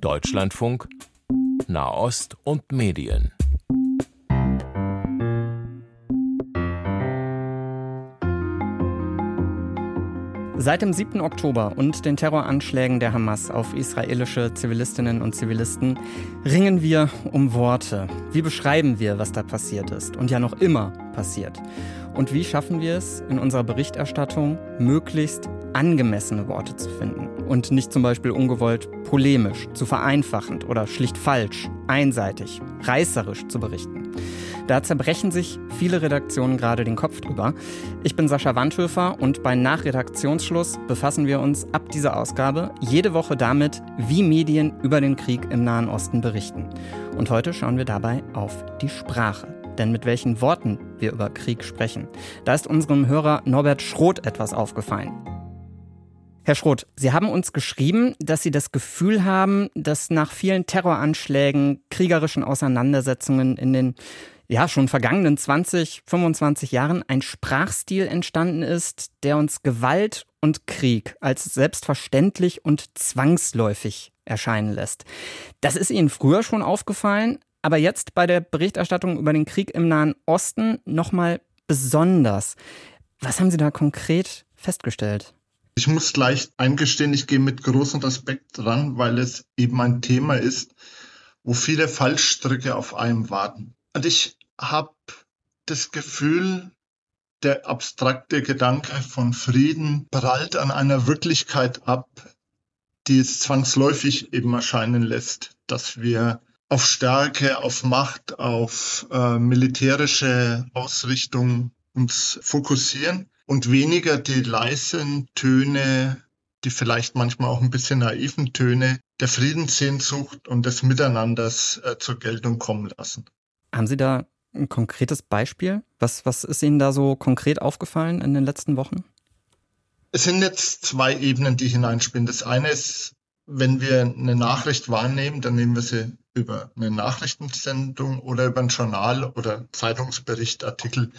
Deutschlandfunk Nahost und Medien. Seit dem 7. Oktober und den Terroranschlägen der Hamas auf israelische Zivilistinnen und Zivilisten ringen wir um Worte. Wie beschreiben wir, was da passiert ist und ja noch immer passiert? Und wie schaffen wir es, in unserer Berichterstattung möglichst angemessene Worte zu finden und nicht zum Beispiel ungewollt polemisch, zu vereinfachend oder schlicht falsch, einseitig, reißerisch zu berichten. Da zerbrechen sich viele Redaktionen gerade den Kopf drüber. Ich bin Sascha Wandhöfer und bei Nachredaktionsschluss befassen wir uns ab dieser Ausgabe jede Woche damit, wie Medien über den Krieg im Nahen Osten berichten. Und heute schauen wir dabei auf die Sprache. Denn mit welchen Worten wir über Krieg sprechen. Da ist unserem Hörer Norbert Schroth etwas aufgefallen. Herr Schroth, Sie haben uns geschrieben, dass Sie das Gefühl haben, dass nach vielen Terroranschlägen, kriegerischen Auseinandersetzungen in den ja, schon vergangenen 20, 25 Jahren ein Sprachstil entstanden ist, der uns Gewalt und Krieg als selbstverständlich und zwangsläufig erscheinen lässt. Das ist Ihnen früher schon aufgefallen, aber jetzt bei der Berichterstattung über den Krieg im Nahen Osten nochmal besonders. Was haben Sie da konkret festgestellt? Ich muss gleich eingestehen, ich gehe mit großem Respekt dran, weil es eben ein Thema ist, wo viele Fallstricke auf einem warten. Und ich habe das Gefühl, der abstrakte Gedanke von Frieden prallt an einer Wirklichkeit ab, die es zwangsläufig eben erscheinen lässt, dass wir auf Stärke, auf Macht, auf äh, militärische Ausrichtung uns fokussieren und weniger die leisen Töne, die vielleicht manchmal auch ein bisschen naiven Töne der Friedenssehnsucht und des Miteinanders äh, zur Geltung kommen lassen. Haben Sie da ein konkretes Beispiel? Was, was ist Ihnen da so konkret aufgefallen in den letzten Wochen? Es sind jetzt zwei Ebenen, die hineinspielen. Das eine ist, wenn wir eine Nachricht wahrnehmen, dann nehmen wir sie über eine Nachrichtensendung oder über ein Journal oder Zeitungsbericht, Artikel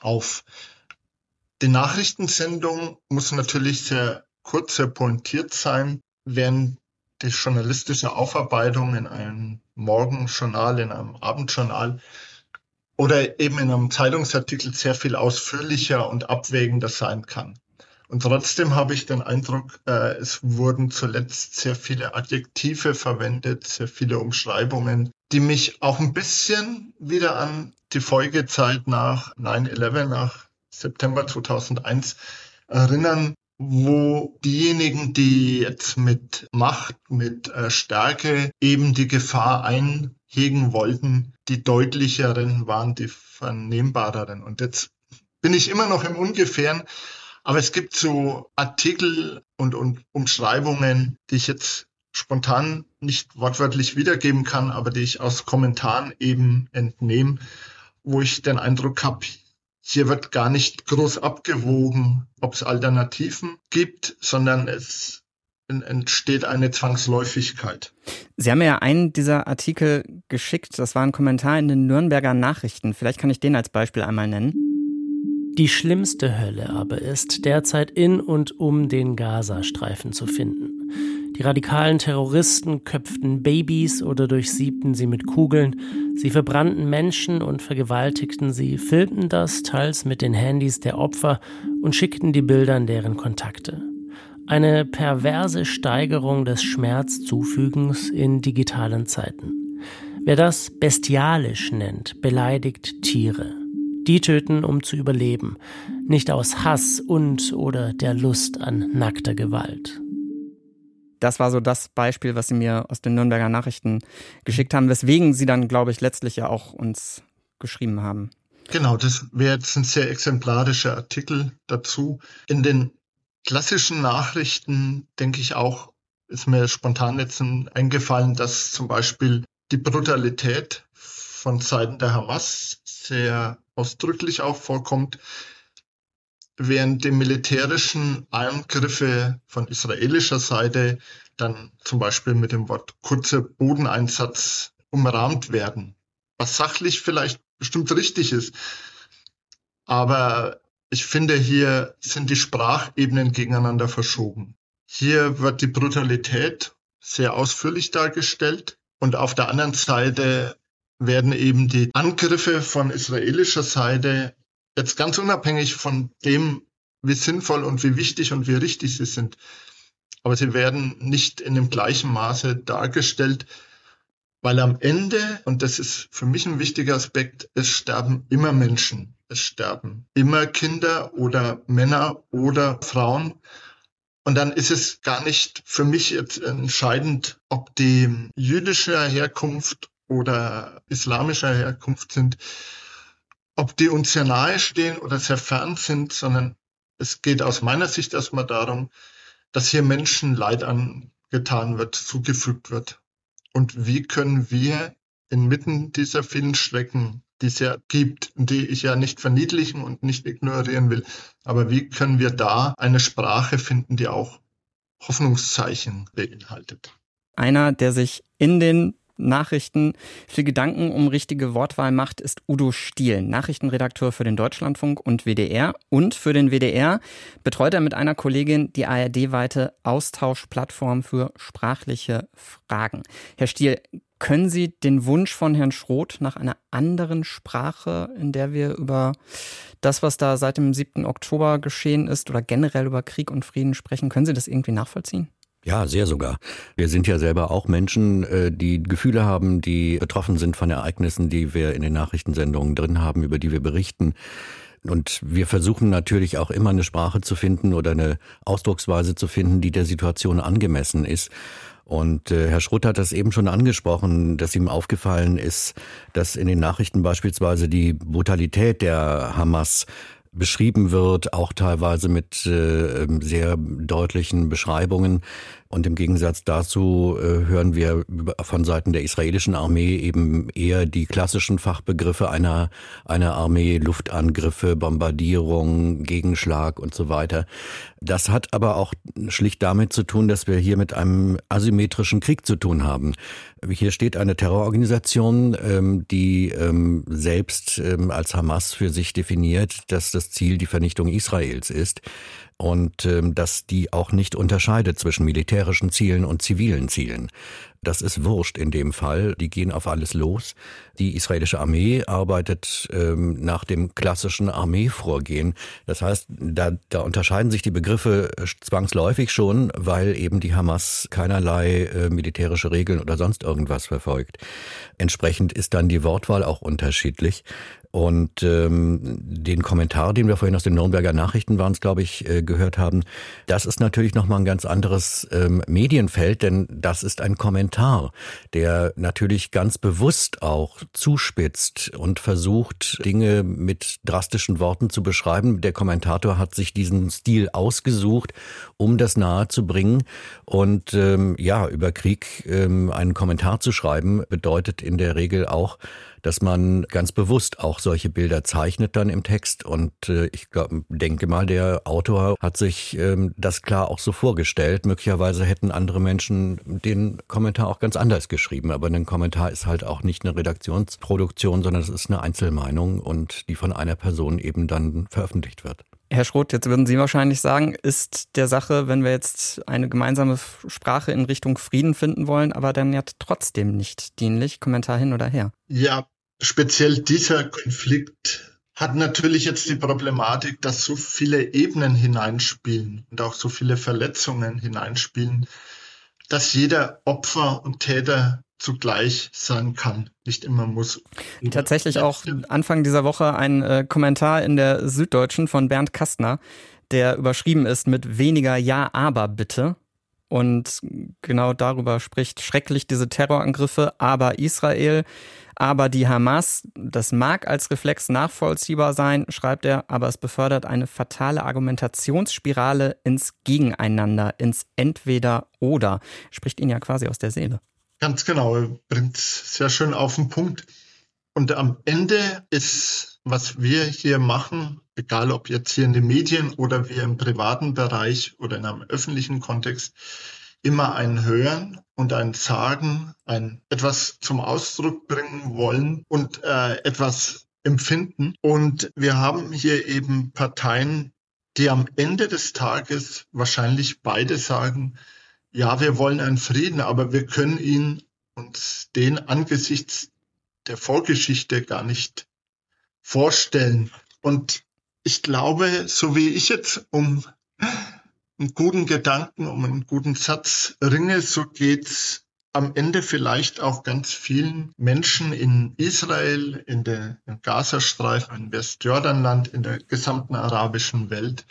auf. Die Nachrichtensendung muss natürlich sehr kurz, sehr pointiert sein, während die journalistische Aufarbeitung in einem Morgenjournal, in einem Abendjournal oder eben in einem Zeitungsartikel sehr viel ausführlicher und abwägender sein kann. Und trotzdem habe ich den Eindruck, äh, es wurden zuletzt sehr viele Adjektive verwendet, sehr viele Umschreibungen, die mich auch ein bisschen wieder an die Folgezeit nach 9-11, nach September 2001 erinnern, wo diejenigen, die jetzt mit Macht, mit äh, Stärke eben die Gefahr einhegen wollten, die deutlicheren waren, die vernehmbareren. Und jetzt bin ich immer noch im Ungefähren, aber es gibt so Artikel und, und Umschreibungen, die ich jetzt spontan nicht wortwörtlich wiedergeben kann, aber die ich aus Kommentaren eben entnehme, wo ich den Eindruck habe, hier wird gar nicht groß abgewogen, ob es Alternativen gibt, sondern es entsteht eine Zwangsläufigkeit. Sie haben mir ja einen dieser Artikel geschickt. Das war ein Kommentar in den Nürnberger Nachrichten. Vielleicht kann ich den als Beispiel einmal nennen. Die schlimmste Hölle aber ist derzeit in und um den Gazastreifen zu finden. Die radikalen Terroristen köpften Babys oder durchsiebten sie mit Kugeln. Sie verbrannten Menschen und vergewaltigten sie, filmten das teils mit den Handys der Opfer und schickten die Bilder an deren Kontakte. Eine perverse Steigerung des Schmerzzufügens in digitalen Zeiten. Wer das bestialisch nennt, beleidigt Tiere. Die töten, um zu überleben, nicht aus Hass und oder der Lust an nackter Gewalt das war so das Beispiel, was sie mir aus den Nürnberger Nachrichten geschickt haben, weswegen sie dann, glaube ich, letztlich ja auch uns geschrieben haben. Genau, das wäre jetzt ein sehr exemplarischer Artikel dazu. In den klassischen Nachrichten denke ich auch, ist mir spontan jetzt eingefallen, dass zum Beispiel die Brutalität von Seiten der Hamas sehr ausdrücklich auch vorkommt während die militärischen Angriffe von israelischer Seite dann zum Beispiel mit dem Wort kurzer Bodeneinsatz umrahmt werden, was sachlich vielleicht bestimmt richtig ist. Aber ich finde, hier sind die Sprachebenen gegeneinander verschoben. Hier wird die Brutalität sehr ausführlich dargestellt. Und auf der anderen Seite werden eben die Angriffe von israelischer Seite jetzt ganz unabhängig von dem, wie sinnvoll und wie wichtig und wie richtig sie sind. Aber sie werden nicht in dem gleichen Maße dargestellt, weil am Ende, und das ist für mich ein wichtiger Aspekt, es sterben immer Menschen. Es sterben immer Kinder oder Männer oder Frauen. Und dann ist es gar nicht für mich jetzt entscheidend, ob die jüdischer Herkunft oder islamischer Herkunft sind, ob die uns sehr nahe stehen oder sehr fern sind, sondern es geht aus meiner Sicht erstmal darum, dass hier Menschen Leid angetan wird, zugefügt wird. Und wie können wir inmitten dieser vielen Schrecken, die es ja gibt, die ich ja nicht verniedlichen und nicht ignorieren will, aber wie können wir da eine Sprache finden, die auch Hoffnungszeichen beinhaltet? Einer, der sich in den Nachrichten viel Gedanken um richtige Wortwahl macht, ist Udo Stiel, Nachrichtenredakteur für den Deutschlandfunk und WDR. Und für den WDR betreut er mit einer Kollegin die ARD-weite Austauschplattform für sprachliche Fragen. Herr Stiel, können Sie den Wunsch von Herrn Schroth nach einer anderen Sprache, in der wir über das, was da seit dem 7. Oktober geschehen ist oder generell über Krieg und Frieden sprechen, können Sie das irgendwie nachvollziehen? Ja, sehr sogar. Wir sind ja selber auch Menschen, äh, die Gefühle haben, die betroffen sind von Ereignissen, die wir in den Nachrichtensendungen drin haben, über die wir berichten. Und wir versuchen natürlich auch immer eine Sprache zu finden oder eine Ausdrucksweise zu finden, die der Situation angemessen ist. Und äh, Herr Schrutt hat das eben schon angesprochen, dass ihm aufgefallen ist, dass in den Nachrichten beispielsweise die Brutalität der Hamas beschrieben wird, auch teilweise mit äh, sehr deutlichen Beschreibungen. Und im Gegensatz dazu äh, hören wir von Seiten der israelischen Armee eben eher die klassischen Fachbegriffe einer, einer Armee, Luftangriffe, Bombardierung, Gegenschlag und so weiter. Das hat aber auch schlicht damit zu tun, dass wir hier mit einem asymmetrischen Krieg zu tun haben. Hier steht eine Terrororganisation, ähm, die ähm, selbst ähm, als Hamas für sich definiert, dass das Ziel die Vernichtung Israels ist und ähm, dass die auch nicht unterscheidet zwischen militärischen Zielen und zivilen Zielen. Das ist wurscht in dem Fall. Die gehen auf alles los. Die israelische Armee arbeitet ähm, nach dem klassischen Armeevorgehen. Das heißt, da, da unterscheiden sich die Begriffe zwangsläufig schon, weil eben die Hamas keinerlei äh, militärische Regeln oder sonst irgendwas verfolgt. Entsprechend ist dann die Wortwahl auch unterschiedlich. Und ähm, den Kommentar, den wir vorhin aus den Nürnberger Nachrichten waren, glaube ich, äh, gehört haben, das ist natürlich nochmal ein ganz anderes ähm, Medienfeld, denn das ist ein Kommentar, der natürlich ganz bewusst auch zuspitzt und versucht, Dinge mit drastischen Worten zu beschreiben. Der Kommentator hat sich diesen Stil ausgesucht, um das nahe zu bringen. Und ähm, ja, über Krieg ähm, einen Kommentar zu schreiben, bedeutet in der Regel auch, dass man ganz bewusst auch solche Bilder zeichnet dann im Text. Und äh, ich glaub, denke mal, der Autor hat sich ähm, das klar auch so vorgestellt. Möglicherweise hätten andere Menschen den Kommentar auch ganz anders geschrieben. Aber ein Kommentar ist halt auch nicht eine Redaktionsproduktion, sondern es ist eine Einzelmeinung und die von einer Person eben dann veröffentlicht wird. Herr Schroth, jetzt würden Sie wahrscheinlich sagen, ist der Sache, wenn wir jetzt eine gemeinsame Sprache in Richtung Frieden finden wollen, aber dann ja trotzdem nicht dienlich. Kommentar hin oder her? Ja, speziell dieser Konflikt hat natürlich jetzt die Problematik, dass so viele Ebenen hineinspielen und auch so viele Verletzungen hineinspielen, dass jeder Opfer und Täter zugleich sein kann, nicht immer muss. Tatsächlich auch Anfang dieser Woche ein äh, Kommentar in der Süddeutschen von Bernd Kastner, der überschrieben ist mit weniger Ja, aber bitte. Und genau darüber spricht schrecklich diese Terrorangriffe, aber Israel aber die Hamas, das mag als Reflex nachvollziehbar sein, schreibt er, aber es befördert eine fatale Argumentationsspirale ins Gegeneinander, ins Entweder-Oder. Spricht ihn ja quasi aus der Seele. Ganz genau, bringt sehr schön auf den Punkt. Und am Ende ist, was wir hier machen, egal ob jetzt hier in den Medien oder wir im privaten Bereich oder in einem öffentlichen Kontext, immer ein Hören und ein Sagen, ein etwas zum Ausdruck bringen wollen und äh, etwas empfinden. Und wir haben hier eben Parteien, die am Ende des Tages wahrscheinlich beide sagen, ja, wir wollen einen Frieden, aber wir können ihn uns den angesichts der Vorgeschichte gar nicht vorstellen. Und ich glaube, so wie ich jetzt um einen guten Gedanken, um einen guten Satz ringe, so geht's am Ende vielleicht auch ganz vielen Menschen in Israel, in der im Gazastreifen, im Westjordanland, in der gesamten arabischen Welt.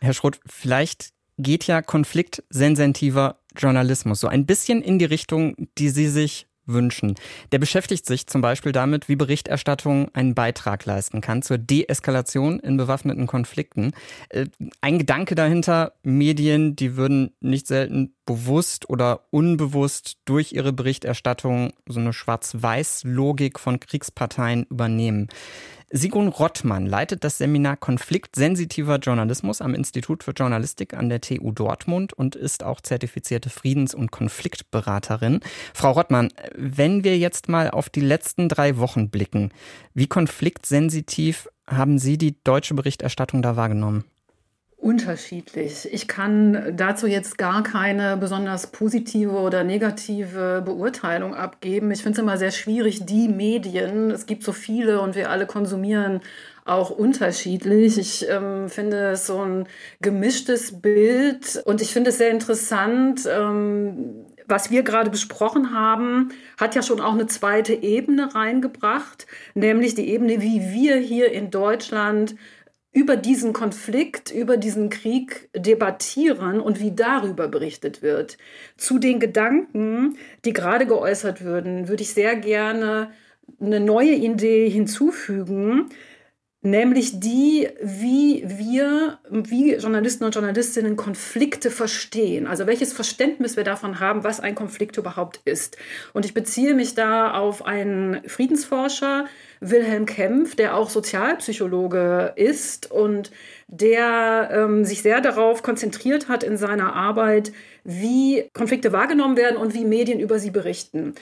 Herr Schroth, vielleicht geht ja konfliktsensitiver Journalismus so ein bisschen in die Richtung, die Sie sich wünschen. Der beschäftigt sich zum Beispiel damit, wie Berichterstattung einen Beitrag leisten kann zur Deeskalation in bewaffneten Konflikten. Äh, ein Gedanke dahinter, Medien, die würden nicht selten bewusst oder unbewusst durch ihre Berichterstattung so eine Schwarz-Weiß-Logik von Kriegsparteien übernehmen. Sigrun Rottmann leitet das Seminar Konfliktsensitiver Journalismus am Institut für Journalistik an der TU Dortmund und ist auch zertifizierte Friedens- und Konfliktberaterin. Frau Rottmann, wenn wir jetzt mal auf die letzten drei Wochen blicken, wie konfliktsensitiv haben Sie die deutsche Berichterstattung da wahrgenommen? Unterschiedlich. Ich kann dazu jetzt gar keine besonders positive oder negative Beurteilung abgeben. Ich finde es immer sehr schwierig, die Medien, es gibt so viele und wir alle konsumieren auch unterschiedlich. Ich ähm, finde es so ein gemischtes Bild und ich finde es sehr interessant. Ähm, was wir gerade besprochen haben, hat ja schon auch eine zweite Ebene reingebracht, nämlich die Ebene, wie wir hier in Deutschland über diesen Konflikt, über diesen Krieg debattieren und wie darüber berichtet wird. Zu den Gedanken, die gerade geäußert würden, würde ich sehr gerne eine neue Idee hinzufügen, nämlich die, wie wir, wie Journalisten und Journalistinnen Konflikte verstehen. Also welches Verständnis wir davon haben, was ein Konflikt überhaupt ist. Und ich beziehe mich da auf einen Friedensforscher, Wilhelm Kempf, der auch Sozialpsychologe ist und der ähm, sich sehr darauf konzentriert hat in seiner Arbeit, wie Konflikte wahrgenommen werden und wie Medien über sie berichten.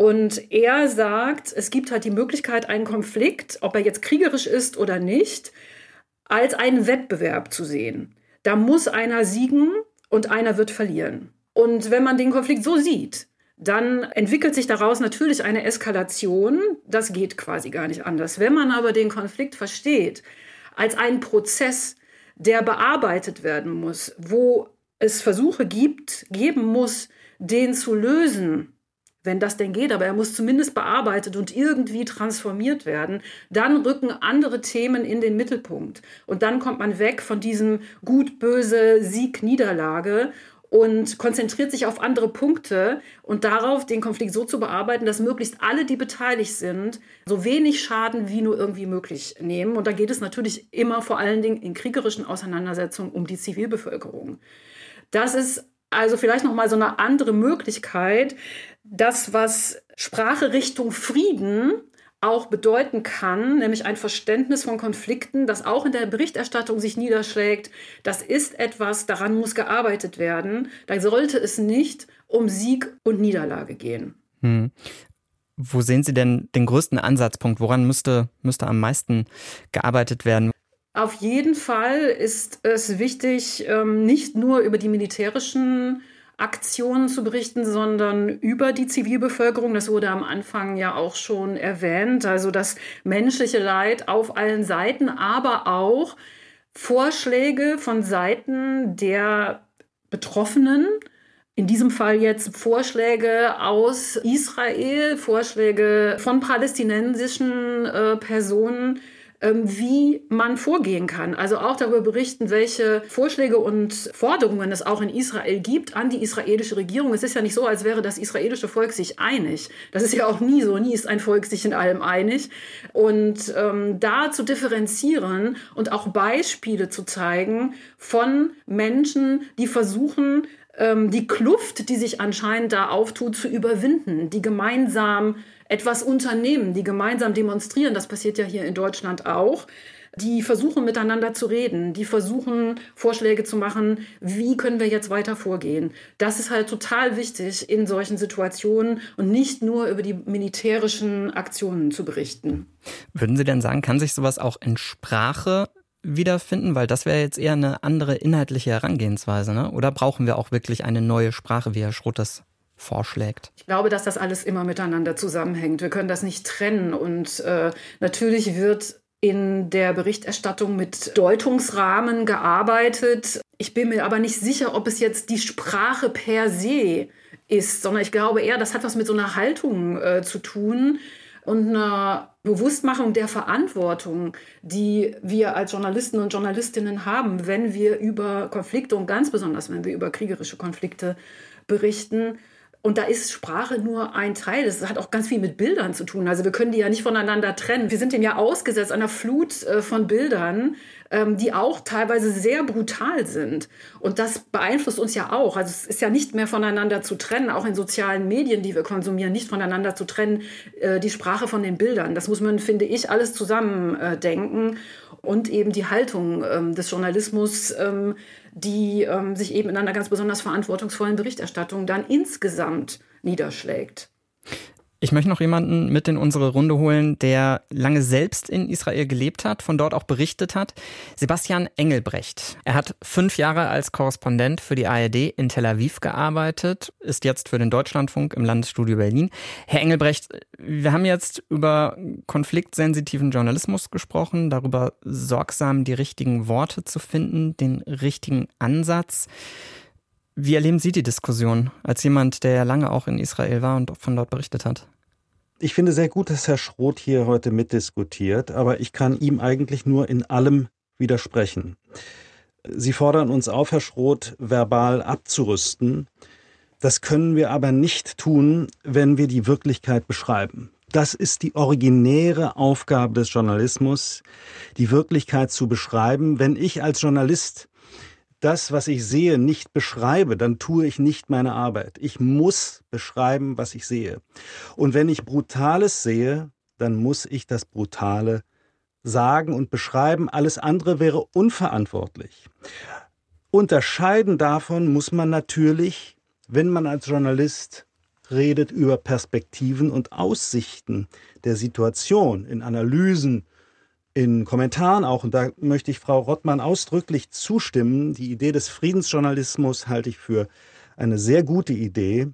Und er sagt, es gibt halt die Möglichkeit, einen Konflikt, ob er jetzt kriegerisch ist oder nicht, als einen Wettbewerb zu sehen. Da muss einer siegen und einer wird verlieren. Und wenn man den Konflikt so sieht, dann entwickelt sich daraus natürlich eine Eskalation. Das geht quasi gar nicht anders. Wenn man aber den Konflikt versteht als einen Prozess, der bearbeitet werden muss, wo es Versuche gibt, geben muss, den zu lösen, wenn das denn geht, aber er muss zumindest bearbeitet und irgendwie transformiert werden, dann rücken andere Themen in den Mittelpunkt. Und dann kommt man weg von diesem gut-böse Sieg-Niederlage und konzentriert sich auf andere Punkte und darauf, den Konflikt so zu bearbeiten, dass möglichst alle, die beteiligt sind, so wenig Schaden wie nur irgendwie möglich nehmen. Und da geht es natürlich immer vor allen Dingen in kriegerischen Auseinandersetzungen um die Zivilbevölkerung. Das ist also vielleicht noch mal so eine andere Möglichkeit, das was Sprache Richtung Frieden auch bedeuten kann, nämlich ein Verständnis von Konflikten, das auch in der Berichterstattung sich niederschlägt. Das ist etwas, daran muss gearbeitet werden. Da sollte es nicht um Sieg und Niederlage gehen. Hm. Wo sehen Sie denn den größten Ansatzpunkt? Woran müsste, müsste am meisten gearbeitet werden? Auf jeden Fall ist es wichtig, ähm, nicht nur über die militärischen Aktionen zu berichten, sondern über die Zivilbevölkerung. Das wurde am Anfang ja auch schon erwähnt. Also das menschliche Leid auf allen Seiten, aber auch Vorschläge von Seiten der Betroffenen. In diesem Fall jetzt Vorschläge aus Israel, Vorschläge von palästinensischen äh, Personen, wie man vorgehen kann. Also auch darüber berichten, welche Vorschläge und Forderungen es auch in Israel gibt an die israelische Regierung. Es ist ja nicht so, als wäre das israelische Volk sich einig. Das ist ja auch nie so. Nie ist ein Volk sich in allem einig. Und ähm, da zu differenzieren und auch Beispiele zu zeigen von Menschen, die versuchen, ähm, die Kluft, die sich anscheinend da auftut, zu überwinden, die gemeinsam etwas unternehmen, die gemeinsam demonstrieren, das passiert ja hier in Deutschland auch, die versuchen miteinander zu reden, die versuchen Vorschläge zu machen, wie können wir jetzt weiter vorgehen. Das ist halt total wichtig in solchen Situationen und nicht nur über die militärischen Aktionen zu berichten. Würden Sie denn sagen, kann sich sowas auch in Sprache wiederfinden? Weil das wäre jetzt eher eine andere inhaltliche Herangehensweise, ne? Oder brauchen wir auch wirklich eine neue Sprache, wie Herr Schroth das vorschlägt? Ich glaube, dass das alles immer miteinander zusammenhängt. Wir können das nicht trennen. Und äh, natürlich wird in der Berichterstattung mit Deutungsrahmen gearbeitet. Ich bin mir aber nicht sicher, ob es jetzt die Sprache per se ist, sondern ich glaube eher, das hat was mit so einer Haltung äh, zu tun und einer Bewusstmachung der Verantwortung, die wir als Journalisten und Journalistinnen haben, wenn wir über Konflikte und ganz besonders, wenn wir über kriegerische Konflikte berichten. Und da ist Sprache nur ein Teil. Das hat auch ganz viel mit Bildern zu tun. Also wir können die ja nicht voneinander trennen. Wir sind dem ja ausgesetzt einer Flut äh, von Bildern, ähm, die auch teilweise sehr brutal sind. Und das beeinflusst uns ja auch. Also es ist ja nicht mehr voneinander zu trennen, auch in sozialen Medien, die wir konsumieren, nicht voneinander zu trennen, äh, die Sprache von den Bildern. Das muss man, finde ich, alles zusammen äh, denken. Und eben die Haltung ähm, des Journalismus, ähm, die ähm, sich eben in einer ganz besonders verantwortungsvollen Berichterstattung dann insgesamt niederschlägt. Ich möchte noch jemanden mit in unsere Runde holen, der lange selbst in Israel gelebt hat, von dort auch berichtet hat. Sebastian Engelbrecht. Er hat fünf Jahre als Korrespondent für die ARD in Tel Aviv gearbeitet, ist jetzt für den Deutschlandfunk im Landesstudio Berlin. Herr Engelbrecht, wir haben jetzt über konfliktsensitiven Journalismus gesprochen, darüber sorgsam die richtigen Worte zu finden, den richtigen Ansatz. Wie erleben Sie die Diskussion als jemand, der ja lange auch in Israel war und von dort berichtet hat? Ich finde sehr gut, dass Herr Schroth hier heute mitdiskutiert, aber ich kann ihm eigentlich nur in allem widersprechen. Sie fordern uns auf, Herr Schroth, verbal abzurüsten. Das können wir aber nicht tun, wenn wir die Wirklichkeit beschreiben. Das ist die originäre Aufgabe des Journalismus, die Wirklichkeit zu beschreiben. Wenn ich als Journalist das, was ich sehe, nicht beschreibe, dann tue ich nicht meine Arbeit. Ich muss beschreiben, was ich sehe. Und wenn ich Brutales sehe, dann muss ich das Brutale sagen und beschreiben. Alles andere wäre unverantwortlich. Unterscheiden davon muss man natürlich, wenn man als Journalist redet über Perspektiven und Aussichten der Situation in Analysen in Kommentaren auch, und da möchte ich Frau Rottmann ausdrücklich zustimmen, die Idee des Friedensjournalismus halte ich für eine sehr gute Idee,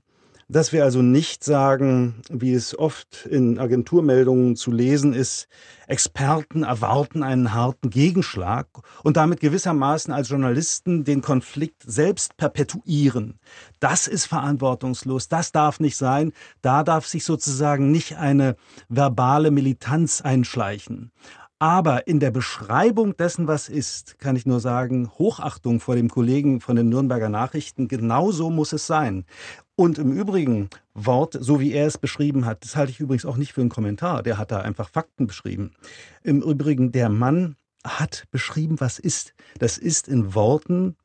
dass wir also nicht sagen, wie es oft in Agenturmeldungen zu lesen ist, Experten erwarten einen harten Gegenschlag und damit gewissermaßen als Journalisten den Konflikt selbst perpetuieren. Das ist verantwortungslos, das darf nicht sein, da darf sich sozusagen nicht eine verbale Militanz einschleichen. Aber in der Beschreibung dessen, was ist, kann ich nur sagen, Hochachtung vor dem Kollegen von den Nürnberger Nachrichten, genauso muss es sein. Und im Übrigen, Wort, so wie er es beschrieben hat, das halte ich übrigens auch nicht für einen Kommentar, der hat da einfach Fakten beschrieben. Im Übrigen, der Mann hat beschrieben, was ist. Das ist in Worten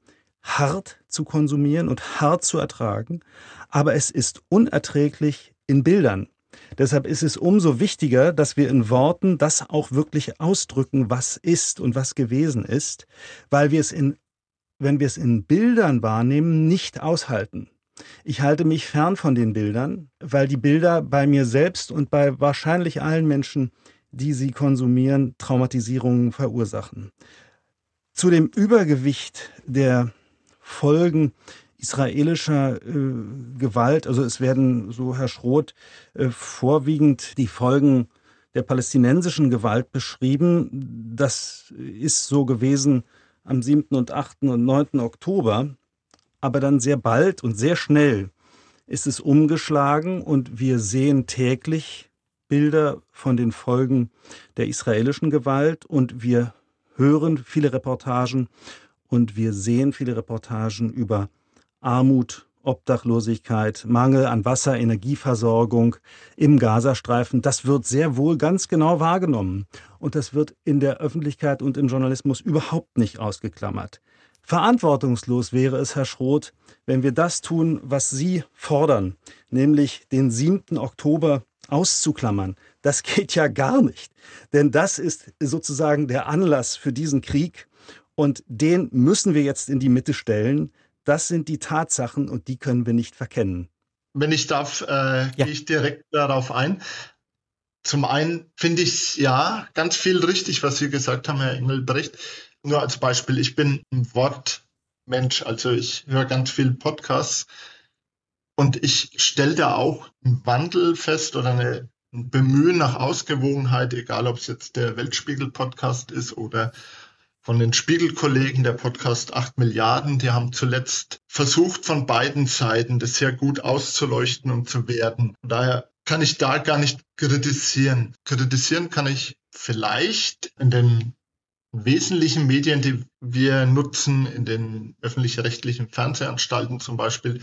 hart zu konsumieren und hart zu ertragen, aber es ist unerträglich in Bildern. Deshalb ist es umso wichtiger, dass wir in Worten das auch wirklich ausdrücken, was ist und was gewesen ist, weil wir es in, wenn wir es in Bildern wahrnehmen, nicht aushalten. Ich halte mich fern von den Bildern, weil die Bilder bei mir selbst und bei wahrscheinlich allen Menschen, die sie konsumieren, Traumatisierungen verursachen. Zu dem Übergewicht der Folgen israelischer äh, Gewalt, also es werden, so Herr Schroth, äh, vorwiegend die Folgen der palästinensischen Gewalt beschrieben. Das ist so gewesen am 7. und 8. und 9. Oktober. Aber dann sehr bald und sehr schnell ist es umgeschlagen und wir sehen täglich Bilder von den Folgen der israelischen Gewalt und wir hören viele Reportagen und wir sehen viele Reportagen über Armut, Obdachlosigkeit, Mangel an Wasser, Energieversorgung im Gazastreifen, das wird sehr wohl ganz genau wahrgenommen. Und das wird in der Öffentlichkeit und im Journalismus überhaupt nicht ausgeklammert. Verantwortungslos wäre es, Herr Schroth, wenn wir das tun, was Sie fordern, nämlich den 7. Oktober auszuklammern. Das geht ja gar nicht. Denn das ist sozusagen der Anlass für diesen Krieg. Und den müssen wir jetzt in die Mitte stellen. Das sind die Tatsachen und die können wir nicht verkennen. Wenn ich darf, äh, ja. gehe ich direkt darauf ein. Zum einen finde ich ja ganz viel richtig, was Sie gesagt haben, Herr Engelbrecht. nur als Beispiel, ich bin ein Wortmensch, also ich höre ganz viel Podcasts und ich stelle da auch einen Wandel fest oder eine, ein Bemühen nach Ausgewogenheit, egal ob es jetzt der Weltspiegel-Podcast ist oder von den Spiegelkollegen, der Podcast 8 Milliarden, die haben zuletzt versucht, von beiden Seiten das sehr gut auszuleuchten und zu werden. Daher kann ich da gar nicht kritisieren. Kritisieren kann ich vielleicht in den wesentlichen Medien, die wir nutzen, in den öffentlich-rechtlichen Fernsehanstalten zum Beispiel,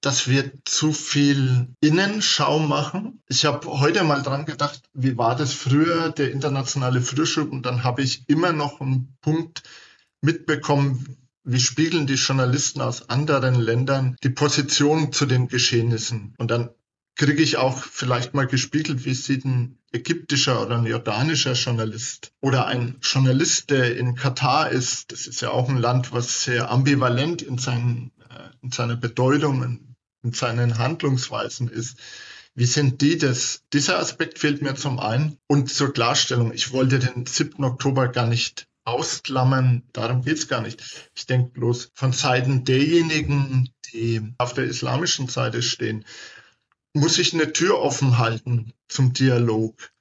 dass wir zu viel Innenschau machen. Ich habe heute mal dran gedacht, wie war das früher, der internationale Frühschub? Und dann habe ich immer noch einen Punkt mitbekommen, wie spiegeln die Journalisten aus anderen Ländern die Position zu den Geschehnissen. Und dann kriege ich auch vielleicht mal gespiegelt, wie sieht ein ägyptischer oder ein jordanischer Journalist oder ein Journalist, der in Katar ist. Das ist ja auch ein Land, was sehr ambivalent in, seinen, äh, in seiner Bedeutung, in seinen Handlungsweisen ist. Wie sind die das? Dieser Aspekt fehlt mir zum einen. Und zur Klarstellung, ich wollte den 7. Oktober gar nicht ausklammern, darum geht's gar nicht. Ich denke bloß von Seiten derjenigen, die auf der islamischen Seite stehen, muss ich eine Tür offen halten zum Dialog.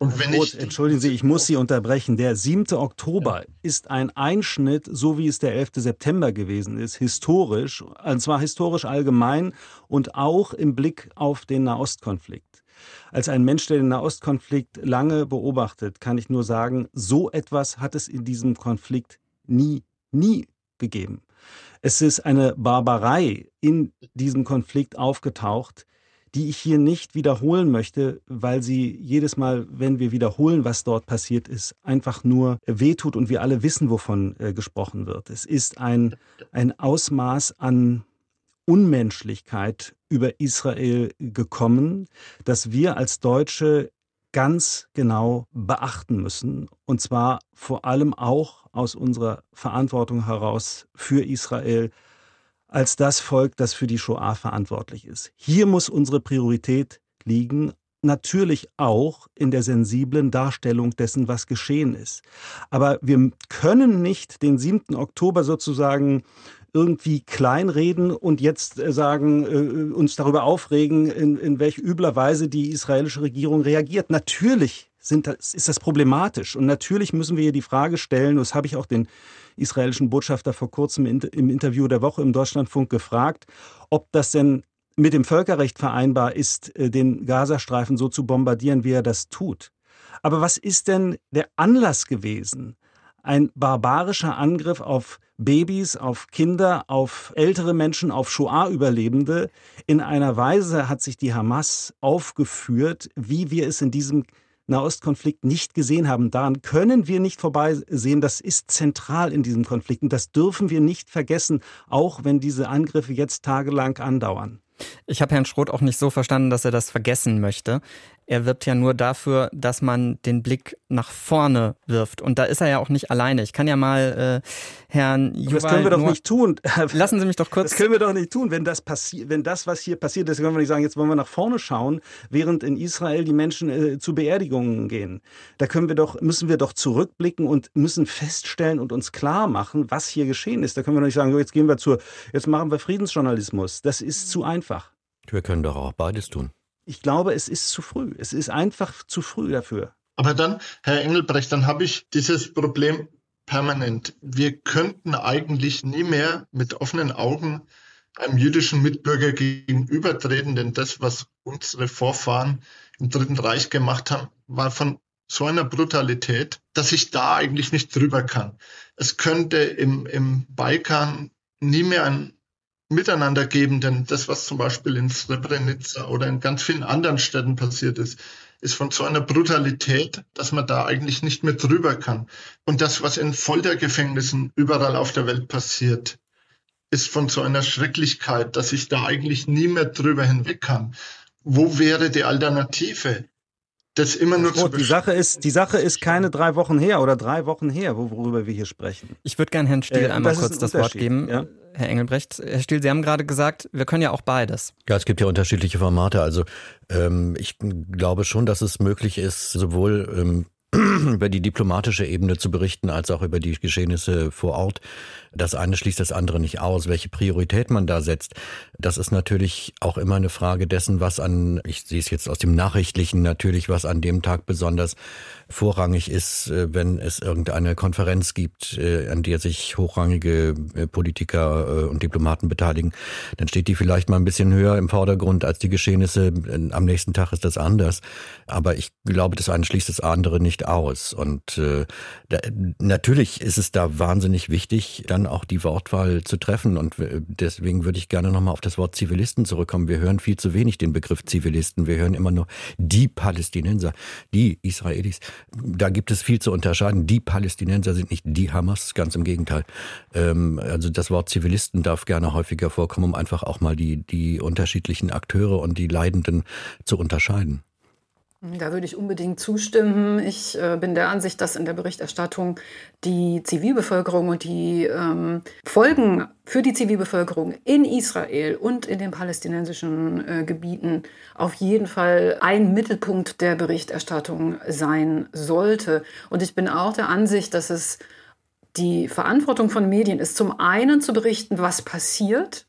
Und wenn Rot, ich, entschuldigen Sie, ich muss Sie unterbrechen. Der 7. Oktober ja. ist ein Einschnitt, so wie es der 11. September gewesen ist, historisch, und zwar historisch allgemein und auch im Blick auf den Nahostkonflikt. Als ein Mensch, der den Nahostkonflikt lange beobachtet, kann ich nur sagen, so etwas hat es in diesem Konflikt nie, nie gegeben. Es ist eine Barbarei in diesem Konflikt aufgetaucht, die ich hier nicht wiederholen möchte, weil sie jedes Mal, wenn wir wiederholen, was dort passiert ist, einfach nur wehtut und wir alle wissen, wovon äh, gesprochen wird. Es ist ein, ein Ausmaß an Unmenschlichkeit über Israel gekommen, dass wir als Deutsche ganz genau beachten müssen, und zwar vor allem auch aus unserer Verantwortung heraus für Israel, als das Volk, das für die Shoah verantwortlich ist. Hier muss unsere Priorität liegen, natürlich auch in der sensiblen Darstellung dessen, was geschehen ist. Aber wir können nicht den 7. Oktober sozusagen irgendwie kleinreden und jetzt äh, sagen, äh, uns darüber aufregen, in, in welch übler Weise die israelische Regierung reagiert. Natürlich sind das, ist das problematisch und natürlich müssen wir hier die Frage stellen, das habe ich auch den israelischen Botschafter vor kurzem im Interview der Woche im Deutschlandfunk gefragt, ob das denn mit dem Völkerrecht vereinbar ist, äh, den Gazastreifen so zu bombardieren, wie er das tut. Aber was ist denn der Anlass gewesen? Ein barbarischer Angriff auf Babys, auf Kinder, auf ältere Menschen, auf Shoah-Überlebende. In einer Weise hat sich die Hamas aufgeführt, wie wir es in diesem Nahostkonflikt nicht gesehen haben. Daran können wir nicht vorbeisehen. Das ist zentral in diesem Konflikt. Und das dürfen wir nicht vergessen, auch wenn diese Angriffe jetzt tagelang andauern. Ich habe Herrn Schroth auch nicht so verstanden, dass er das vergessen möchte. Er wirbt ja nur dafür, dass man den Blick nach vorne wirft. Und da ist er ja auch nicht alleine. Ich kann ja mal äh, Herrn Juval Das können wir doch nicht tun. Lassen Sie mich doch kurz. Das können wir doch nicht tun. Wenn das passiert, wenn das, was hier passiert ist, können wir nicht sagen, jetzt wollen wir nach vorne schauen, während in Israel die Menschen äh, zu Beerdigungen gehen. Da können wir doch, müssen wir doch zurückblicken und müssen feststellen und uns klar machen, was hier geschehen ist. Da können wir doch nicht sagen, so, jetzt gehen wir zur, jetzt machen wir Friedensjournalismus. Das ist zu einfach. Wir können doch auch beides tun. Ich glaube, es ist zu früh. Es ist einfach zu früh dafür. Aber dann, Herr Engelbrecht, dann habe ich dieses Problem permanent. Wir könnten eigentlich nie mehr mit offenen Augen einem jüdischen Mitbürger gegenübertreten, denn das, was unsere Vorfahren im Dritten Reich gemacht haben, war von so einer Brutalität, dass ich da eigentlich nicht drüber kann. Es könnte im, im Balkan nie mehr ein miteinander geben, denn das, was zum Beispiel in Srebrenica oder in ganz vielen anderen Städten passiert ist, ist von so einer Brutalität, dass man da eigentlich nicht mehr drüber kann. Und das, was in Foltergefängnissen überall auf der Welt passiert, ist von so einer Schrecklichkeit, dass ich da eigentlich nie mehr drüber hinweg kann. Wo wäre die Alternative? Das immer nur zu die Sache ist, die Sache ist keine drei Wochen her oder drei Wochen her, worüber wir hier sprechen. Ich würde gerne Herrn Stiel äh, einmal kurz das Wort geben. Ja? Herr Engelbrecht, Herr Stiel, Sie haben gerade gesagt, wir können ja auch beides. Ja, es gibt ja unterschiedliche Formate. Also ähm, ich glaube schon, dass es möglich ist, sowohl ähm, über die diplomatische Ebene zu berichten, als auch über die Geschehnisse vor Ort. Das eine schließt das andere nicht aus. Welche Priorität man da setzt, das ist natürlich auch immer eine Frage dessen, was an, ich sehe es jetzt aus dem Nachrichtlichen natürlich, was an dem Tag besonders vorrangig ist, äh, wenn es irgendeine Konferenz gibt, äh, an der sich hochrangige äh, Politiker und Diplomaten beteiligen, dann steht die vielleicht mal ein bisschen höher im Vordergrund als die Geschehnisse. Am nächsten Tag ist das anders. Aber ich glaube, das eine schließt das andere nicht aus. Und äh, da, natürlich ist es da wahnsinnig wichtig, dann auch die Wortwahl zu treffen. Und deswegen würde ich gerne nochmal auf das Wort Zivilisten zurückkommen. Wir hören viel zu wenig den Begriff Zivilisten. Wir hören immer nur die Palästinenser, die Israelis. Da gibt es viel zu unterscheiden. Die Palästinenser sind nicht die Hamas, ganz im Gegenteil. Ähm, also das Wort Zivilisten darf gerne häufiger vorkommen, um einfach auch mal die, die unterschiedlichen Akteure und die Leidenden zu unterscheiden. Da würde ich unbedingt zustimmen. Ich äh, bin der Ansicht, dass in der Berichterstattung die Zivilbevölkerung und die ähm, Folgen für die Zivilbevölkerung in Israel und in den palästinensischen äh, Gebieten auf jeden Fall ein Mittelpunkt der Berichterstattung sein sollte. Und ich bin auch der Ansicht, dass es die Verantwortung von Medien ist, zum einen zu berichten, was passiert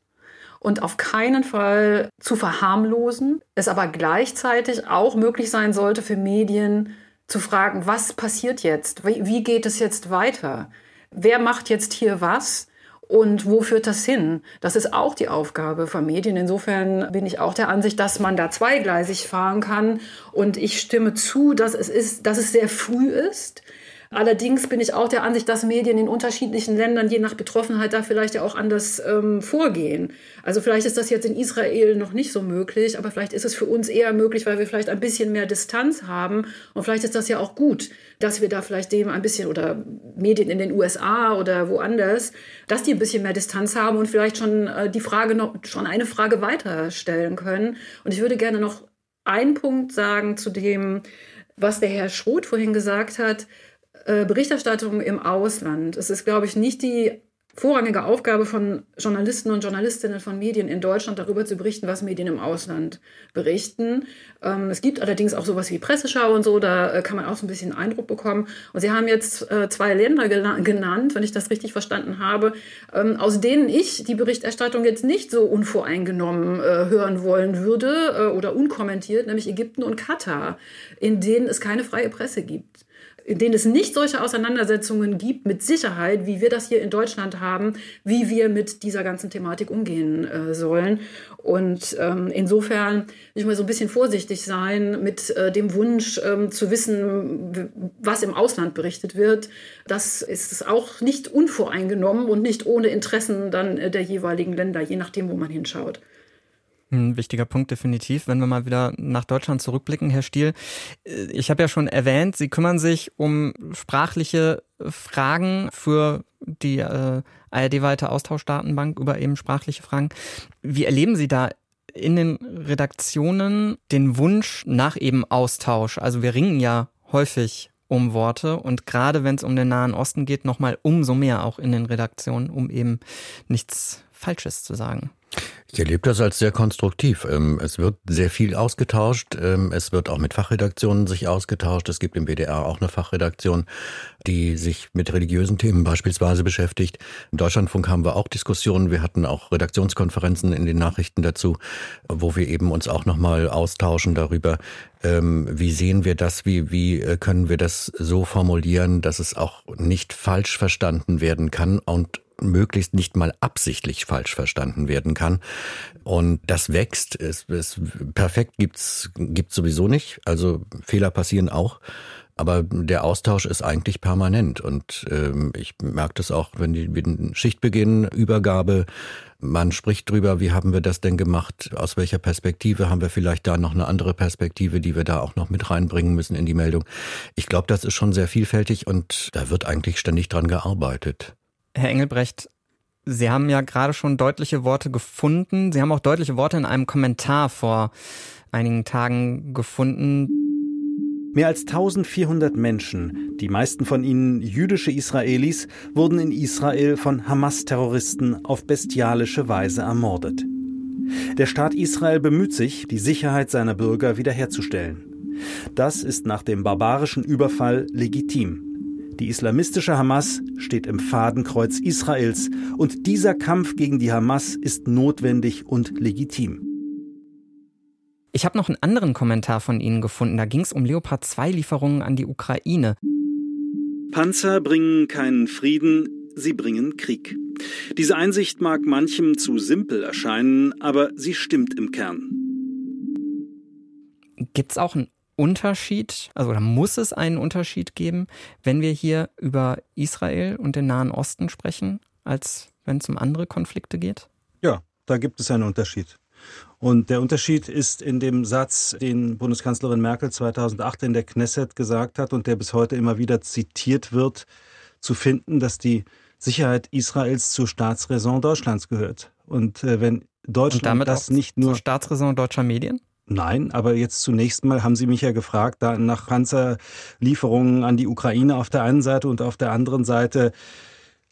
und auf keinen Fall zu verharmlosen. Es aber gleichzeitig auch möglich sein sollte für Medien zu fragen, was passiert jetzt? Wie, geht es jetzt weiter? Wer macht jetzt hier was? Und wo führt das hin? Das ist auch die Aufgabe von Medien. Insofern bin ich auch der Ansicht, dass man da zweigleisig fahren kann. Und ich stimme zu, dass es, ist, dass es sehr früh ist. Allerdings bin ich auch der Ansicht, dass Medien in unterschiedlichen Ländern je nach Betroffenheit da vielleicht ja auch anders ähm, vorgehen. Also vielleicht ist das jetzt in Israel noch nicht so möglich, aber vielleicht ist es für uns eher möglich, weil wir vielleicht ein bisschen mehr Distanz haben. Und vielleicht ist das ja auch gut, dass wir da vielleicht dem ein bisschen oder Medien in den USA oder woanders, dass die ein bisschen mehr Distanz haben und vielleicht schon äh, die Frage noch schon eine Frage weiter stellen können. Und ich würde gerne noch einen Punkt sagen zu dem, was der Herr Schroth vorhin gesagt hat. Äh, Berichterstattung im Ausland. Es ist, glaube ich, nicht die vorrangige Aufgabe von Journalisten und Journalistinnen von Medien in Deutschland darüber zu berichten, was Medien im Ausland berichten. Ähm, es gibt allerdings auch sowas wie Presseschau und so, da äh, kann man auch so ein bisschen Eindruck bekommen. Und Sie haben jetzt äh, zwei Länder genannt, wenn ich das richtig verstanden habe, ähm, aus denen ich die Berichterstattung jetzt nicht so unvoreingenommen hören wollen würde oder unkommentiert, nämlich Ägypten und Katar, in denen es keine freie Presse gibt in denen es nicht solche Auseinandersetzungen gibt, mit Sicherheit, wie wir das hier in Deutschland haben, wie wir mit dieser ganzen Thematik umgehen äh, sollen. Und ähm, insofern will ich mal so ein bisschen vorsichtig sein mit äh, dem Wunsch ähm, zu wissen, was im Ausland berichtet wird. Das ist auch nicht unvoreingenommen und nicht ohne Interessen dann äh, der jeweiligen Länder, je nachdem, wo man hinschaut. Ein wichtiger Punkt definitiv. Wenn wir mal wieder nach Deutschland zurückblicken, Herr Stiel. Ich habe ja schon erwähnt, Sie kümmern sich um sprachliche Fragen für die äh, ARD-weite Austauschdatenbank über eben sprachliche Fragen. Wie erleben Sie da in den Redaktionen den Wunsch nach eben Austausch? Also wir ringen ja häufig um Worte und gerade wenn es um den Nahen Osten geht, nochmal umso mehr auch in den Redaktionen, um eben nichts Falsches zu sagen. Ich erlebe das als sehr konstruktiv. Ähm, es wird sehr viel ausgetauscht. Ähm, es wird auch mit Fachredaktionen sich ausgetauscht. Es gibt im BDR auch eine Fachredaktion, die sich mit religiösen Themen beispielsweise beschäftigt. Im Deutschlandfunk haben wir auch Diskussionen. Wir hatten auch Redaktionskonferenzen in den Nachrichten dazu, wo wir eben uns auch nochmal austauschen darüber, ähm, wie sehen wir das, wie, wie äh, können wir das so formulieren, dass es auch nicht falsch verstanden werden kann und möglichst nicht mal absichtlich falsch verstanden werden kann. Und das wächst. Es, es, perfekt gibt's gibt's sowieso nicht. Also Fehler passieren auch. Aber der Austausch ist eigentlich permanent. Und ähm, ich merke das auch, wenn die wenn Schichtbeginn, Übergabe, man spricht drüber, wie haben wir das denn gemacht, aus welcher Perspektive haben wir vielleicht da noch eine andere Perspektive, die wir da auch noch mit reinbringen müssen in die Meldung. Ich glaube, das ist schon sehr vielfältig und da wird eigentlich ständig dran gearbeitet. Herr Engelbrecht, Sie haben ja gerade schon deutliche Worte gefunden. Sie haben auch deutliche Worte in einem Kommentar vor einigen Tagen gefunden. Mehr als 1400 Menschen, die meisten von ihnen jüdische Israelis, wurden in Israel von Hamas-Terroristen auf bestialische Weise ermordet. Der Staat Israel bemüht sich, die Sicherheit seiner Bürger wiederherzustellen. Das ist nach dem barbarischen Überfall legitim. Die islamistische Hamas steht im Fadenkreuz Israels und dieser Kampf gegen die Hamas ist notwendig und legitim. Ich habe noch einen anderen Kommentar von Ihnen gefunden. Da ging es um Leopard 2 Lieferungen an die Ukraine. Panzer bringen keinen Frieden, sie bringen Krieg. Diese Einsicht mag manchem zu simpel erscheinen, aber sie stimmt im Kern. Gibt es auch einen Unterschied, also oder muss es einen Unterschied geben, wenn wir hier über Israel und den Nahen Osten sprechen, als wenn es um andere Konflikte geht? Ja, da gibt es einen Unterschied. Und der Unterschied ist in dem Satz, den Bundeskanzlerin Merkel 2008 in der Knesset gesagt hat und der bis heute immer wieder zitiert wird, zu finden, dass die Sicherheit Israels zur Staatsräson Deutschlands gehört. Und äh, wenn Deutschland und damit das nicht nur zur Staatsräson deutscher Medien? Nein, aber jetzt zunächst mal haben Sie mich ja gefragt, da nach Panzerlieferungen an die Ukraine auf der einen Seite und auf der anderen Seite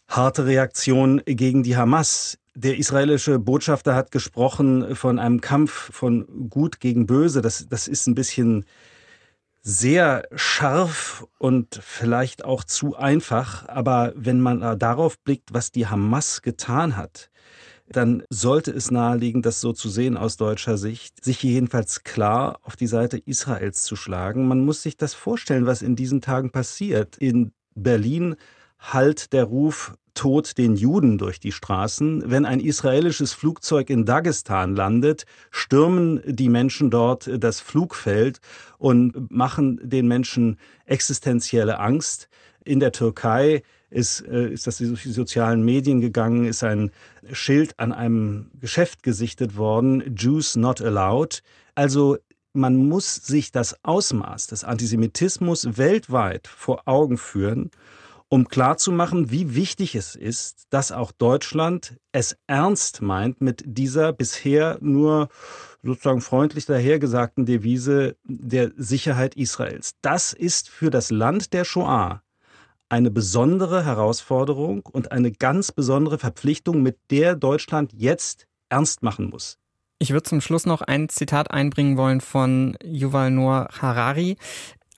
harte Reaktion gegen die Hamas. Der israelische Botschafter hat gesprochen von einem Kampf von Gut gegen Böse. Das, das ist ein bisschen sehr scharf und vielleicht auch zu einfach. Aber wenn man darauf blickt, was die Hamas getan hat, dann sollte es naheliegen, das so zu sehen aus deutscher Sicht, sich jedenfalls klar auf die Seite Israels zu schlagen. Man muss sich das vorstellen, was in diesen Tagen passiert. In Berlin hallt der Ruf Tod den Juden durch die Straßen. Wenn ein israelisches Flugzeug in Dagestan landet, stürmen die Menschen dort das Flugfeld und machen den Menschen existenzielle Angst. In der Türkei ist, äh, ist das durch die sozialen Medien gegangen, ist ein Schild an einem Geschäft gesichtet worden, Jews not allowed. Also man muss sich das Ausmaß des Antisemitismus weltweit vor Augen führen, um klarzumachen, wie wichtig es ist, dass auch Deutschland es ernst meint mit dieser bisher nur sozusagen freundlich dahergesagten Devise der Sicherheit Israels. Das ist für das Land der Shoah eine besondere Herausforderung und eine ganz besondere Verpflichtung, mit der Deutschland jetzt ernst machen muss. Ich würde zum Schluss noch ein Zitat einbringen wollen von Yuval Noah Harari,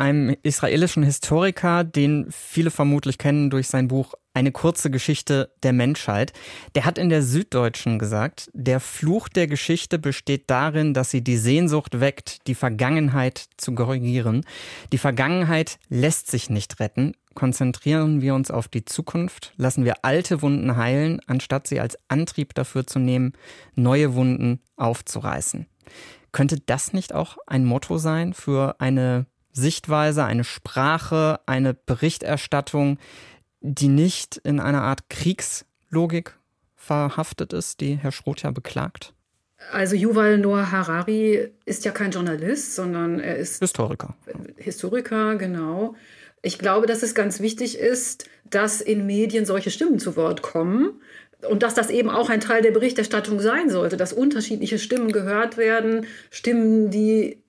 einem israelischen Historiker, den viele vermutlich kennen durch sein Buch Eine kurze Geschichte der Menschheit. Der hat in der Süddeutschen gesagt, der Fluch der Geschichte besteht darin, dass sie die Sehnsucht weckt, die Vergangenheit zu korrigieren. Die Vergangenheit lässt sich nicht retten, konzentrieren wir uns auf die Zukunft, lassen wir alte Wunden heilen, anstatt sie als Antrieb dafür zu nehmen, neue Wunden aufzureißen. Könnte das nicht auch ein Motto sein für eine Sichtweise, eine Sprache, eine Berichterstattung, die nicht in einer Art Kriegslogik verhaftet ist, die Herr Schroth ja beklagt? Also Yuval Noah Harari ist ja kein Journalist, sondern er ist Historiker. Historiker, genau. Ich glaube, dass es ganz wichtig ist, dass in Medien solche Stimmen zu Wort kommen und dass das eben auch ein Teil der Berichterstattung sein sollte, dass unterschiedliche Stimmen gehört werden, Stimmen, die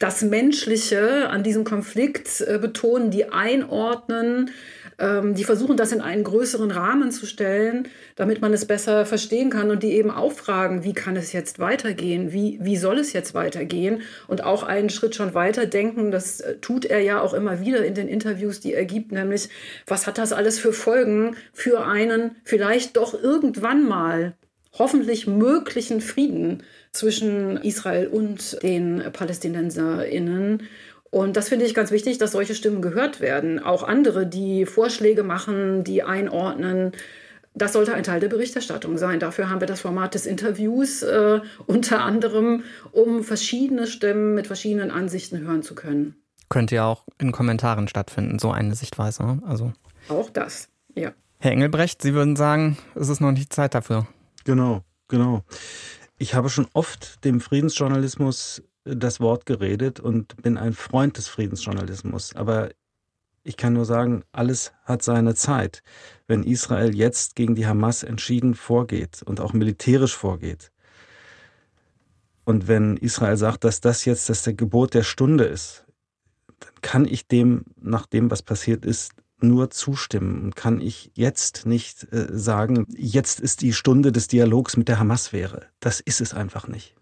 das Menschliche an diesem Konflikt äh, betonen, die einordnen, ähm, die versuchen, das in einen größeren Rahmen zu stellen, damit man es besser verstehen kann und die eben auch fragen, wie kann es jetzt weitergehen, wie, wie soll es jetzt weitergehen? Und auch einen Schritt schon weiter denken, das äh, tut er ja auch immer wieder in den Interviews, die er gibt, nämlich, was hat das alles für Folgen für einen vielleicht doch irgendwann mal hoffentlich möglichen Frieden zwischen Israel und den PalästinenserInnen. Und das finde ich ganz wichtig, dass solche Stimmen gehört werden. Auch andere, die Vorschläge machen, die einordnen. Das sollte ein Teil der Berichterstattung sein. Dafür haben wir das Format des Interviews äh, unter anderem, um verschiedene Stimmen mit verschiedenen Ansichten hören zu können. Könnte ja auch in Kommentaren stattfinden, so eine Sichtweise. Ne? Also auch das, ja. Herr Engelbrecht, Sie würden sagen, es ist noch nicht Zeit dafür. Genau, genau. Ich habe schon oft dem Friedensjournalismus das Wort geredet und bin ein Freund des Friedensjournalismus. Aber ich kann nur sagen, alles hat seine Zeit. Wenn Israel jetzt gegen die Hamas entschieden vorgeht und auch militärisch vorgeht, und wenn Israel sagt, dass das jetzt das Gebot der Stunde ist, dann kann ich dem, nach dem, was passiert ist, nur zustimmen. Kann ich jetzt nicht äh, sagen, jetzt ist die Stunde des Dialogs mit der Hamas wäre. Das ist es einfach nicht.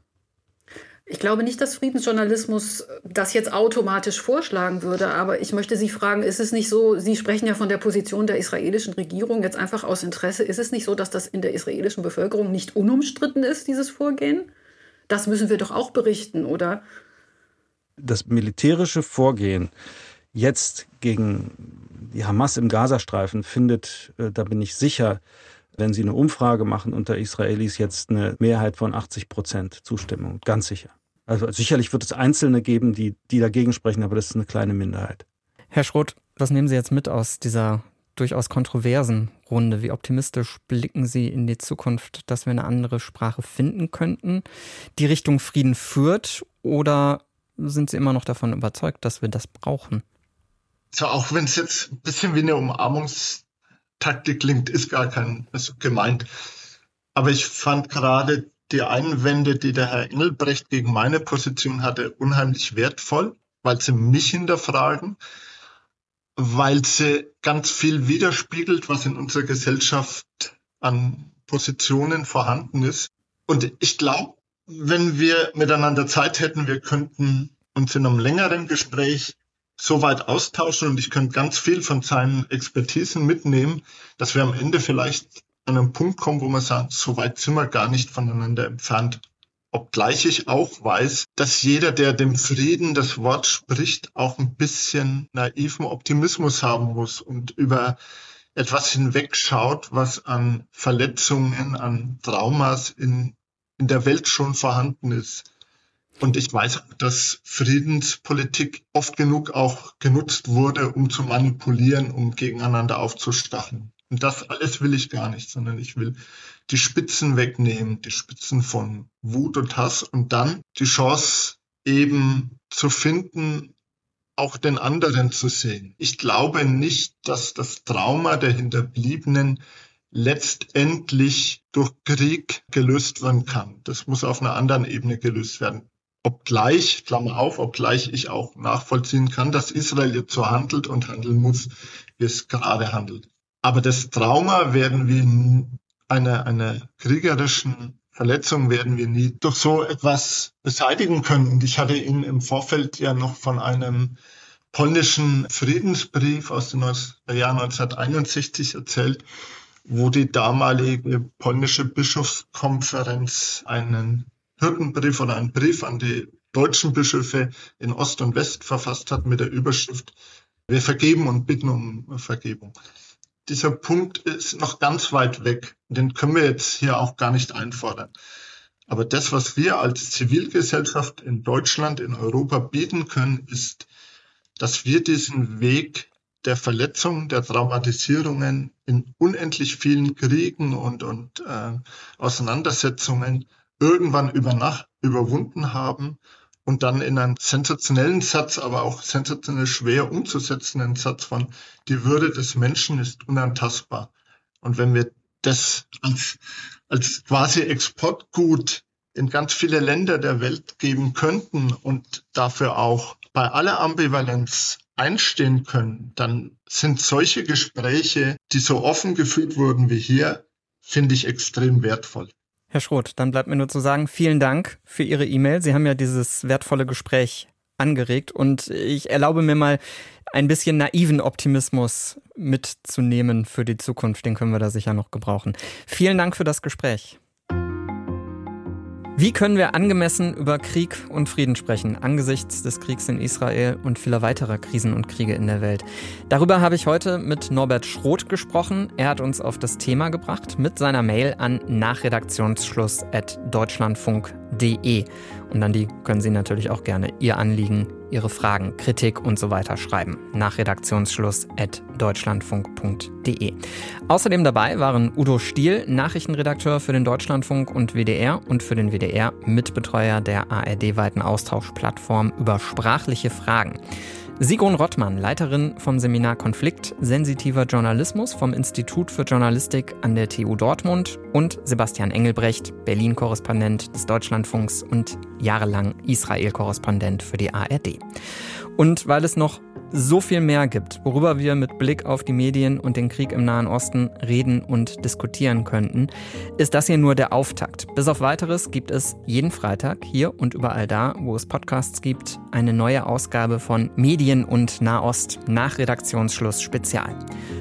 Ich glaube nicht, dass Friedensjournalismus das jetzt automatisch vorschlagen würde, aber ich möchte Sie fragen, ist es nicht so, Sie sprechen ja von der Position der israelischen Regierung jetzt einfach aus Interesse, ist es nicht so, dass das in der israelischen Bevölkerung nicht unumstritten ist, dieses Vorgehen? Das müssen wir doch auch berichten, oder? Das militärische Vorgehen jetzt gegen die Hamas im Gazastreifen findet, äh, da bin ich sicher, wenn Sie eine Umfrage machen unter Israelis, jetzt eine Mehrheit von 80 Prozent Zustimmung, ganz sicher. Also sicherlich wird es Einzelne geben, die, die dagegen sprechen, aber das ist eine kleine Minderheit. Herr Schroth, was nehmen Sie jetzt mit aus dieser durchaus kontroversen Runde? Wie optimistisch blicken Sie in die Zukunft, dass wir eine andere Sprache finden könnten, die Richtung Frieden führt? Oder sind Sie immer noch davon überzeugt, dass wir das brauchen? So, auch wenn es jetzt ein bisschen wie eine Umarmungstaktik klingt, ist gar kein also gemeint. Aber ich fand gerade die Einwände, die der Herr Engelbrecht gegen meine Position hatte, unheimlich wertvoll, weil sie mich hinterfragen, weil sie ganz viel widerspiegelt, was in unserer Gesellschaft an Positionen vorhanden ist. Und ich glaube, wenn wir miteinander Zeit hätten, wir könnten uns in einem längeren Gespräch so weit austauschen und ich könnte ganz viel von seinen Expertisen mitnehmen, dass wir am Ende vielleicht an einen Punkt kommen, wo man sagt, so weit sind wir gar nicht voneinander entfernt. Obgleich ich auch weiß, dass jeder, der dem Frieden das Wort spricht, auch ein bisschen naiven Optimismus haben muss und über etwas hinwegschaut, was an Verletzungen, an Traumas in, in der Welt schon vorhanden ist. Und ich weiß, dass Friedenspolitik oft genug auch genutzt wurde, um zu manipulieren, um gegeneinander aufzustachen. Und das alles will ich gar nicht, sondern ich will die Spitzen wegnehmen, die Spitzen von Wut und Hass und dann die Chance eben zu finden, auch den anderen zu sehen. Ich glaube nicht, dass das Trauma der Hinterbliebenen letztendlich durch Krieg gelöst werden kann. Das muss auf einer anderen Ebene gelöst werden. Obgleich, Klammer auf, obgleich ich auch nachvollziehen kann, dass Israel jetzt so handelt und handeln muss, wie es gerade handelt. Aber das Trauma werden wir, eine, eine kriegerischen Verletzung werden wir nie durch so etwas beseitigen können. Und ich hatte Ihnen im Vorfeld ja noch von einem polnischen Friedensbrief aus dem Jahr 1961 erzählt, wo die damalige polnische Bischofskonferenz einen Hirtenbrief oder einen Brief an die deutschen Bischöfe in Ost und West verfasst hat mit der Überschrift Wir vergeben und bitten um Vergebung dieser Punkt ist noch ganz weit weg. Den können wir jetzt hier auch gar nicht einfordern. Aber das, was wir als Zivilgesellschaft in Deutschland, in Europa bieten können, ist, dass wir diesen Weg der Verletzungen, der Traumatisierungen in unendlich vielen Kriegen und, und äh, Auseinandersetzungen irgendwann über Nacht überwunden haben und dann in einen sensationellen Satz, aber auch sensationell schwer umzusetzenden Satz von die Würde des Menschen ist unantastbar. Und wenn wir das als, als quasi Exportgut in ganz viele Länder der Welt geben könnten und dafür auch bei aller Ambivalenz einstehen können, dann sind solche Gespräche, die so offen geführt wurden wie hier, finde ich extrem wertvoll. Herr Schroth, dann bleibt mir nur zu sagen, vielen Dank für Ihre E-Mail. Sie haben ja dieses wertvolle Gespräch angeregt und ich erlaube mir mal ein bisschen naiven Optimismus mitzunehmen für die Zukunft. Den können wir da sicher noch gebrauchen. Vielen Dank für das Gespräch. Wie können wir angemessen über Krieg und Frieden sprechen, angesichts des Kriegs in Israel und vieler weiterer Krisen und Kriege in der Welt? Darüber habe ich heute mit Norbert Schroth gesprochen. Er hat uns auf das Thema gebracht mit seiner Mail an nachredaktionsschluss.deutschlandfunk.de. Und an die können Sie natürlich auch gerne Ihr Anliegen Ihre Fragen, Kritik und so weiter schreiben. Nach redaktionsschluss.deutschlandfunk.de. Außerdem dabei waren Udo Stiel, Nachrichtenredakteur für den Deutschlandfunk und WDR und für den WDR Mitbetreuer der ARD-weiten Austauschplattform über sprachliche Fragen. Sigrun Rottmann, Leiterin vom Seminar Konflikt Sensitiver Journalismus vom Institut für Journalistik an der TU Dortmund und Sebastian Engelbrecht, Berlin-Korrespondent des Deutschlandfunks und jahrelang Israel-Korrespondent für die ARD. Und weil es noch so viel mehr gibt, worüber wir mit Blick auf die Medien und den Krieg im Nahen Osten reden und diskutieren könnten, ist das hier nur der Auftakt. Bis auf weiteres gibt es jeden Freitag hier und überall da, wo es Podcasts gibt, eine neue Ausgabe von Medien und Nahost nach Redaktionsschluss Spezial.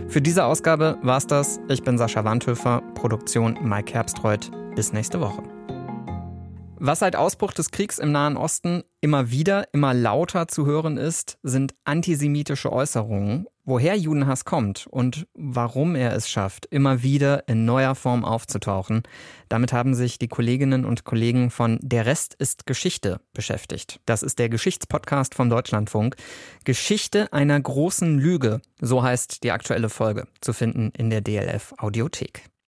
Für diese Ausgabe war es das. Ich bin Sascha Wandhöfer, Produktion Mike Herbstreuth. Bis nächste Woche. Was seit Ausbruch des Kriegs im Nahen Osten immer wieder, immer lauter zu hören ist, sind antisemitische Äußerungen. Woher Judenhass kommt und warum er es schafft, immer wieder in neuer Form aufzutauchen, damit haben sich die Kolleginnen und Kollegen von Der Rest ist Geschichte beschäftigt. Das ist der Geschichtspodcast vom Deutschlandfunk. Geschichte einer großen Lüge, so heißt die aktuelle Folge, zu finden in der DLF Audiothek.